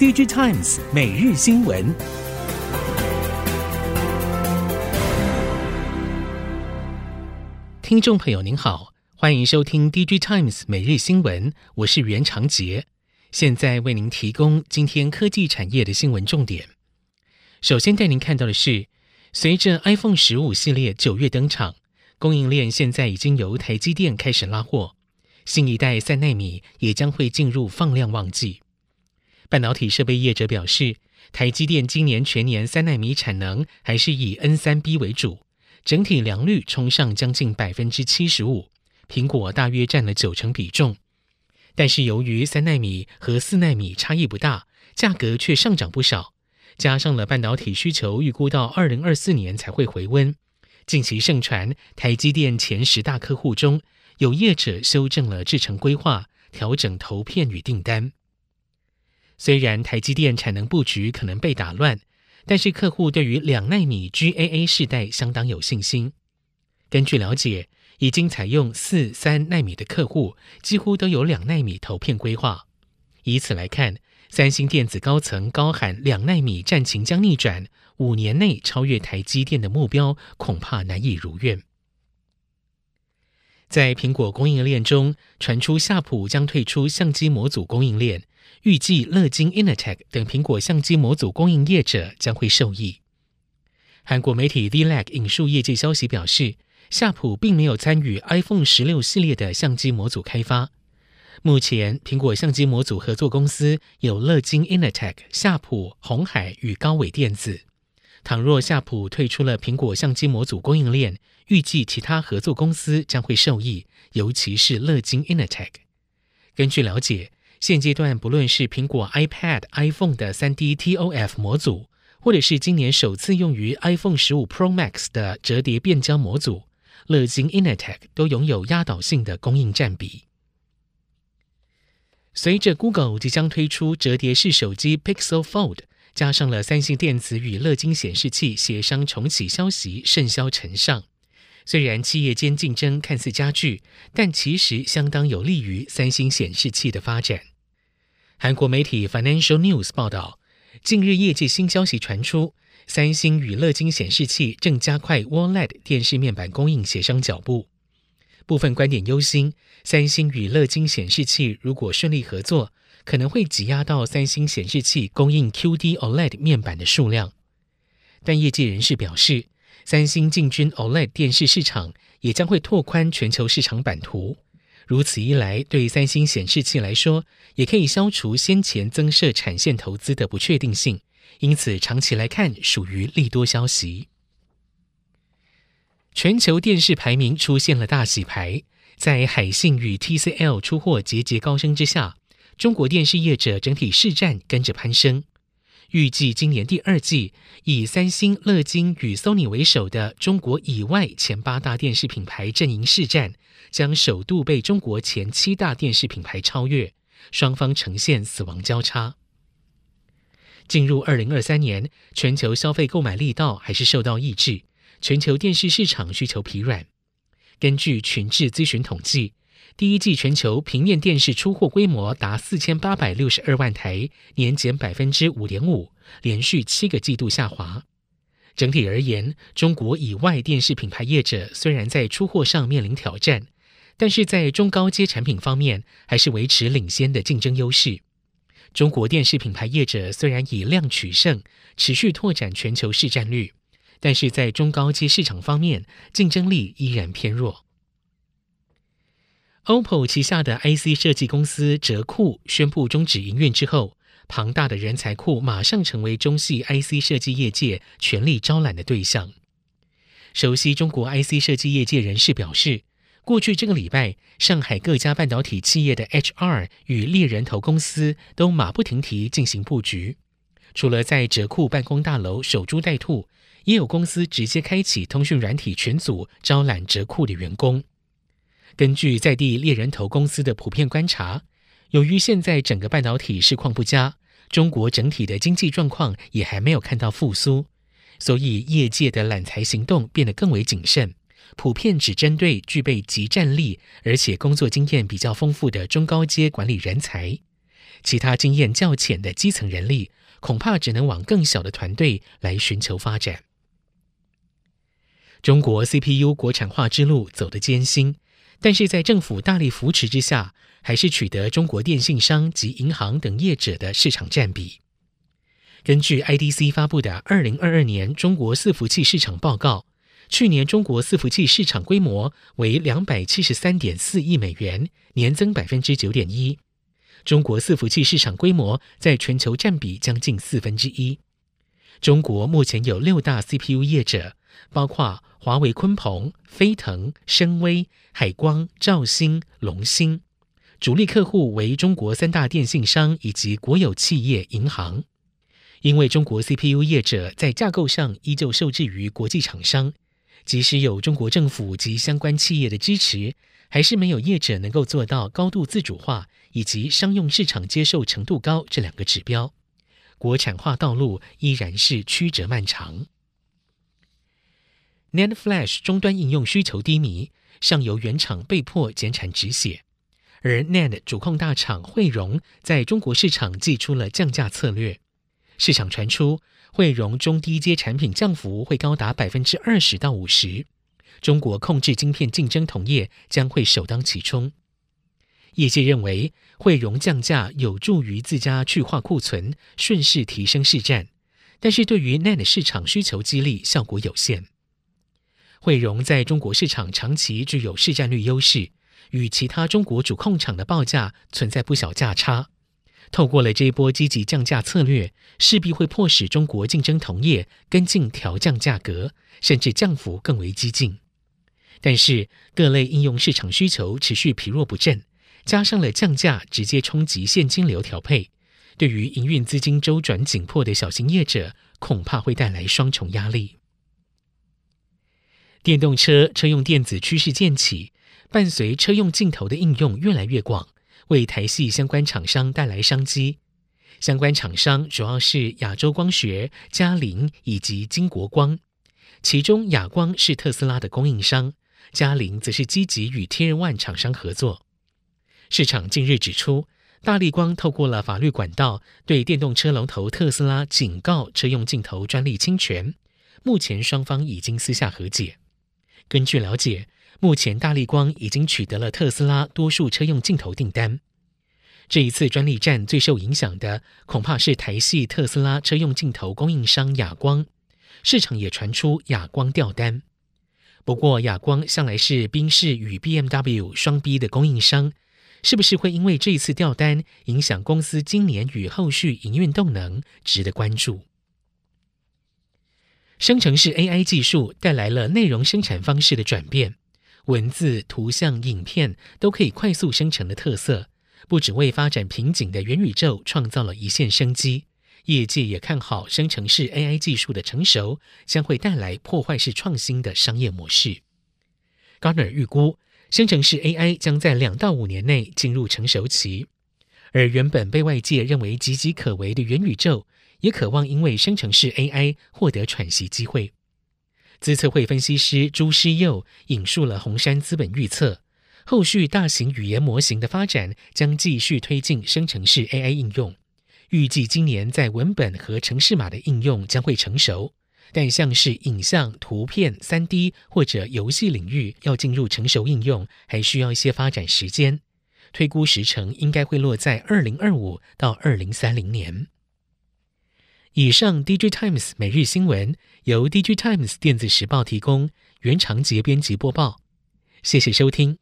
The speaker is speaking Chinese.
DigiTimes 每日新闻，听众朋友您好，欢迎收听 DigiTimes 每日新闻，我是袁长杰，现在为您提供今天科技产业的新闻重点。首先带您看到的是，随着 iPhone 十五系列九月登场，供应链现在已经由台积电开始拉货，新一代三奈米也将会进入放量旺季。半导体设备业者表示，台积电今年全年三纳米产能还是以 N 三 B 为主，整体良率冲上将近百分之七十五，苹果大约占了九成比重。但是由于三纳米和四纳米差异不大，价格却上涨不少，加上了半导体需求预估到二零二四年才会回温。近期盛传，台积电前十大客户中有业者修正了制程规划，调整投片与订单。虽然台积电产能布局可能被打乱，但是客户对于两纳米 GAA 世代相当有信心。根据了解，已经采用四三纳米的客户几乎都有两纳米投片规划。以此来看，三星电子高层高喊两纳米战情将逆转，五年内超越台积电的目标恐怕难以如愿。在苹果供应链中传出夏普将退出相机模组供应链。预计乐金 Innotech 等苹果相机模组供应业者将会受益。韩国媒体 D-Lag 引述业界消息表示，夏普并没有参与 iPhone 十六系列的相机模组开发。目前，苹果相机模组合作公司有乐金 Innotech、夏普、红海与高伟电子。倘若夏普退出了苹果相机模组供应链，预计其他合作公司将会受益，尤其是乐金 Innotech。根据了解。现阶段，不论是苹果 iPad、iPhone 的 3D TOF 模组，或者是今年首次用于 iPhone 15 Pro Max 的折叠变焦模组，乐金 Innotech 都拥有压倒性的供应占比。随着 Google 即将推出折叠式手机 Pixel Fold，加上了三星电子与乐金显示器协商重启消息甚嚣尘上。虽然企业间竞争看似加剧，但其实相当有利于三星显示器的发展。韩国媒体 Financial News 报道，近日业界新消息传出，三星与乐金显示器正加快 OLED 电视面板供应协商脚步。部分观点忧心，三星与乐金显示器如果顺利合作，可能会挤压到三星显示器供应 QD OLED 面板的数量。但业界人士表示，三星进军 OLED 电视市场，也将会拓宽全球市场版图。如此一来，对三星显示器来说，也可以消除先前增设产线投资的不确定性，因此长期来看属于利多消息。全球电视排名出现了大洗牌，在海信与 TCL 出货节节高升之下，中国电视业者整体市占跟着攀升。预计今年第二季，以三星、乐金与 Sony 为首的中国以外前八大电视品牌阵营市占，将首度被中国前七大电视品牌超越，双方呈现死亡交叉。进入二零二三年，全球消费购买力道还是受到抑制，全球电视市场需求疲软。根据群智咨询统计。第一季全球平面电视出货规模达四千八百六十二万台，年减百分之五点五，连续七个季度下滑。整体而言，中国以外电视品牌业者虽然在出货上面临挑战，但是在中高阶产品方面还是维持领先的竞争优势。中国电视品牌业者虽然以量取胜，持续拓展全球市占率，但是在中高阶市场方面，竞争力依然偏弱。OPPO 旗下的 IC 设计公司折库宣布终止营运之后，庞大的人才库马上成为中系 IC 设计业界全力招揽的对象。熟悉中国 IC 设计业界人士表示，过去这个礼拜，上海各家半导体企业的 HR 与猎人头公司都马不停蹄进行布局，除了在折库办公大楼守株待兔，也有公司直接开启通讯软体群组招揽折库的员工。根据在地猎人头公司的普遍观察，由于现在整个半导体市况不佳，中国整体的经济状况也还没有看到复苏，所以业界的揽才行动变得更为谨慎，普遍只针对具备极战力而且工作经验比较丰富的中高阶管理人才。其他经验较浅的基层人力，恐怕只能往更小的团队来寻求发展。中国 CPU 国产化之路走得艰辛，但是在政府大力扶持之下，还是取得中国电信商及银行等业者的市场占比。根据 IDC 发布的《二零二二年中国伺服器市场报告》，去年中国伺服器市场规模为两百七十三点四亿美元，年增百分之九点一。中国伺服器市场规模在全球占比将近四分之一。中国目前有六大 CPU 业者，包括华为、鲲鹏、飞腾、深威、海光、兆芯、龙芯，主力客户为中国三大电信商以及国有企业、银行。因为中国 CPU 业者在架构上依旧受制于国际厂商，即使有中国政府及相关企业的支持，还是没有业者能够做到高度自主化以及商用市场接受程度高这两个指标。国产化道路依然是曲折漫长。NAND Flash 终端应用需求低迷，上游原厂被迫减产止血，而 NAND 主控大厂慧荣在中国市场祭出了降价策略。市场传出，慧荣中低阶产品降幅会高达百分之二十到五十，中国控制晶片竞争同业将会首当其冲。业界认为，汇融降价有助于自家去化库存，顺势提升市占，但是对于 NAND 市场需求激励效果有限。汇融在中国市场长期具有市占率优势，与其他中国主控厂的报价存在不小价差。透过了这一波积极降价策略，势必会迫使中国竞争同业跟进调降价格，甚至降幅更为激进。但是各类应用市场需求持续疲弱不振，加上了降价直接冲击现金流调配，对于营运资金周转紧迫的小型业者，恐怕会带来双重压力。电动车车用电子趋势渐起，伴随车用镜头的应用越来越广。为台系相关厂商带来商机，相关厂商主要是亚洲光学、嘉陵以及金国光，其中亚光是特斯拉的供应商，嘉陵则是积极与 Tier One 厂商合作。市场近日指出，大力光透过了法律管道对电动车龙头特斯拉警告车用镜头专利侵权，目前双方已经私下和解。根据了解。目前，大力光已经取得了特斯拉多数车用镜头订单。这一次专利战最受影响的，恐怕是台系特斯拉车用镜头供应商亚光。市场也传出亚光掉单。不过，亚光向来是宾士与 BMW 双 B 的供应商，是不是会因为这一次掉单，影响公司今年与后续营运动能，值得关注。生成式 AI 技术带来了内容生产方式的转变。文字、图像、影片都可以快速生成的特色，不只为发展瓶颈的元宇宙创造了一线生机。业界也看好生成式 AI 技术的成熟，将会带来破坏式创新的商业模式。Garner 预估，生成式 AI 将在两到五年内进入成熟期，而原本被外界认为岌岌可危的元宇宙，也渴望因为生成式 AI 获得喘息机会。资策会分析师朱师佑引述了红杉资本预测，后续大型语言模型的发展将继续推进生成式 AI 应用。预计今年在文本和程式码的应用将会成熟，但像是影像、图片、3D 或者游戏领域要进入成熟应用，还需要一些发展时间。推估时程应该会落在2025到2030年。以上，DigiTimes 每日新闻由 DigiTimes 电子时报提供，原长节编辑播报。谢谢收听。